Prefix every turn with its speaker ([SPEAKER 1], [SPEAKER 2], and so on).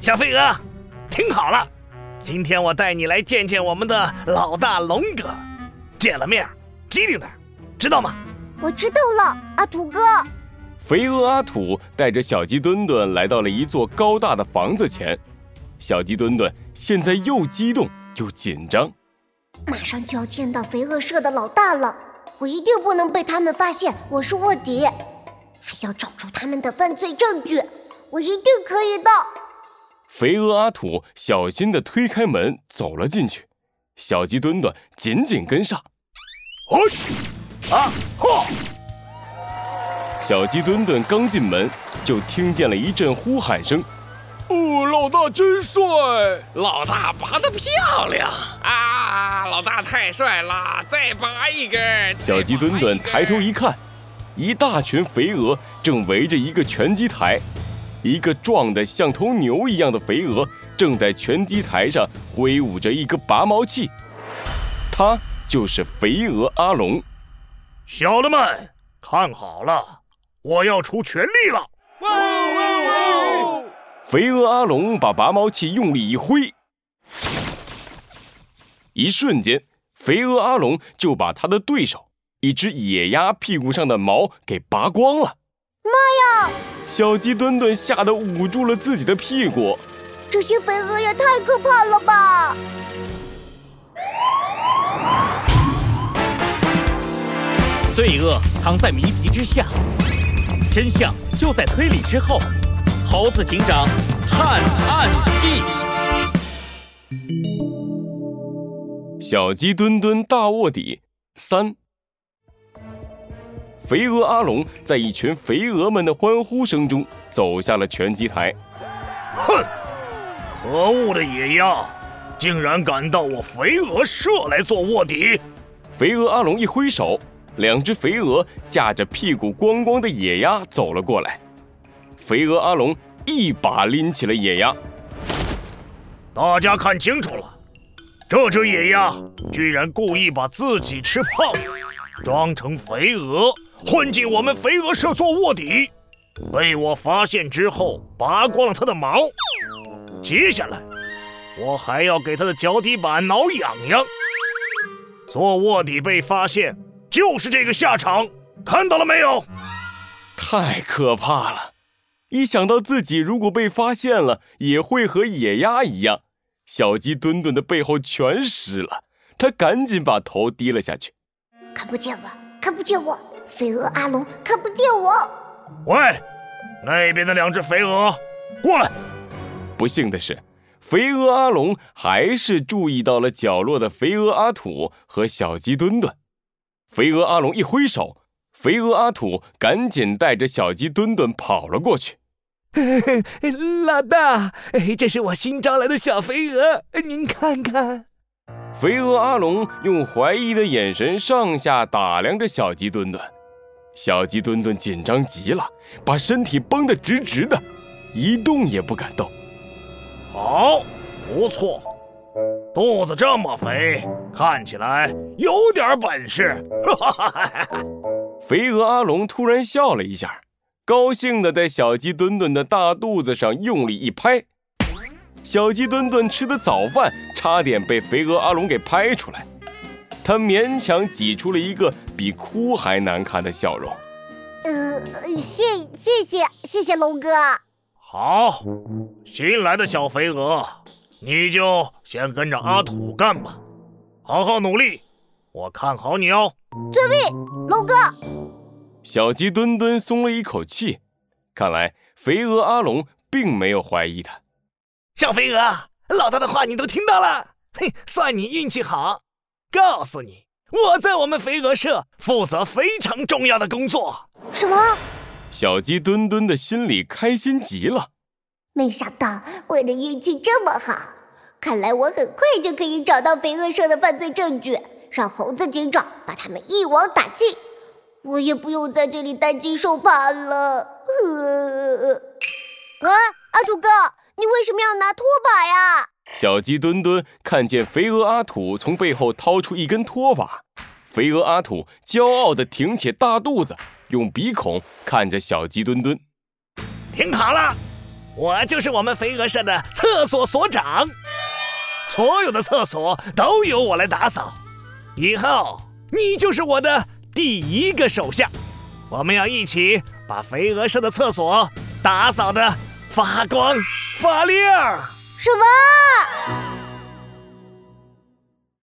[SPEAKER 1] 小飞蛾，听好了，今天我带你来见见我们的老大龙哥。见了面，机灵点，知道吗？
[SPEAKER 2] 我知道了，阿土哥。
[SPEAKER 3] 肥鹅阿土带着小鸡墩墩来到了一座高大的房子前。小鸡墩墩现在又激动又紧张，
[SPEAKER 2] 马上就要见到肥鹅社的老大了，我一定不能被他们发现我是卧底，还要找出他们的犯罪证据，我一定可以的。
[SPEAKER 3] 肥鹅阿土小心地推开门走了进去，小鸡墩墩紧紧跟上。
[SPEAKER 1] 嘿，啊，哈！
[SPEAKER 3] 小鸡墩墩刚进门，就听见了一阵呼喊声。
[SPEAKER 4] 哦，老大真帅！
[SPEAKER 5] 老大拔得漂亮啊！老大太帅了，再拔一根。
[SPEAKER 3] 小鸡墩墩抬头一看，一大群肥鹅正围着一个拳击台，一个壮得像头牛一样的肥鹅正在拳击台上挥舞着一个拔毛器，他就是肥鹅阿龙。
[SPEAKER 1] 小的们，看好了，我要出全力了！
[SPEAKER 3] 哇哇哇肥鹅阿龙把拔毛器用力一挥，一瞬间，肥鹅阿龙就把他的对手一只野鸭屁股上的毛给拔光了。
[SPEAKER 2] 妈呀！
[SPEAKER 3] 小鸡墩墩吓得捂住了自己的屁股。
[SPEAKER 2] 这些肥鹅也太可怕了吧！
[SPEAKER 6] 罪恶藏在谜题之下，真相就在推理之后。猴子警长探案记，
[SPEAKER 3] 小鸡墩墩大卧底三。肥鹅阿龙在一群肥鹅们的欢呼声中走下了拳击台。
[SPEAKER 1] 哼，可恶的野鸭，竟然敢到我肥鹅社来做卧底！
[SPEAKER 3] 肥鹅阿龙一挥手，两只肥鹅架着屁股光光的野鸭走了过来。肥鹅阿龙一把拎起了野鸭。
[SPEAKER 1] 大家看清楚了，这只野鸭居然故意把自己吃胖，装成肥鹅，混进我们肥鹅社做卧底。被我发现之后，拔光了它的毛。接下来，我还要给它的脚底板挠痒痒。做卧底被发现，就是这个下场。看到了没有？
[SPEAKER 3] 太可怕了！一想到自己如果被发现了，也会和野鸭一样，小鸡墩墩的背后全湿了。他赶紧把头低了下去。
[SPEAKER 2] 看不见我，看不见我，飞蛾阿龙看不见我。
[SPEAKER 1] 喂，那边的两只肥鹅，过来！
[SPEAKER 3] 不幸的是，肥鹅阿龙还是注意到了角落的肥鹅阿土和小鸡墩墩。肥鹅阿龙一挥手，肥鹅阿土赶紧带着小鸡墩墩跑了过去。
[SPEAKER 7] 老大，这是我新招来的小肥鹅，您看看。
[SPEAKER 3] 肥鹅阿龙用怀疑的眼神上下打量着小鸡墩墩，小鸡墩墩紧张极了，把身体绷得直直的，一动也不敢动。
[SPEAKER 1] 好，不错，肚子这么肥，看起来有点本事。
[SPEAKER 3] 肥鹅阿龙突然笑了一下。高兴地在小鸡墩墩的大肚子上用力一拍，小鸡墩墩吃的早饭差点被肥鹅阿龙给拍出来，他勉强挤出了一个比哭还难看的笑容。
[SPEAKER 2] 呃，谢谢谢谢谢龙哥。
[SPEAKER 1] 好，新来的小肥鹅，你就先跟着阿土干吧，好好努力，我看好你哦。
[SPEAKER 2] 遵命，龙哥。
[SPEAKER 3] 小鸡墩墩松了一口气，看来肥鹅阿龙并没有怀疑他。
[SPEAKER 7] 小肥鹅，老大的话你都听到了，嘿，算你运气好。告诉你，我在我们肥鹅社负责非常重要的工作。
[SPEAKER 2] 什么？
[SPEAKER 3] 小鸡墩墩的心里开心极了。
[SPEAKER 2] 没想到我的运气这么好，看来我很快就可以找到肥鹅社的犯罪证据，让猴子警长把他们一网打尽。我也不用在这里担惊受怕了。呃啊，阿土哥，你为什么要拿拖把呀？
[SPEAKER 3] 小鸡墩墩看见肥鹅阿土从背后掏出一根拖把，肥鹅阿土骄傲地挺起大肚子，用鼻孔看着小鸡墩墩。
[SPEAKER 1] 听好了，我就是我们肥鹅社的厕所所长，所有的厕所都由我来打扫。以后你就是我的第一个手下，我们要一起把肥鹅社的厕所打扫的发光法力
[SPEAKER 2] 什么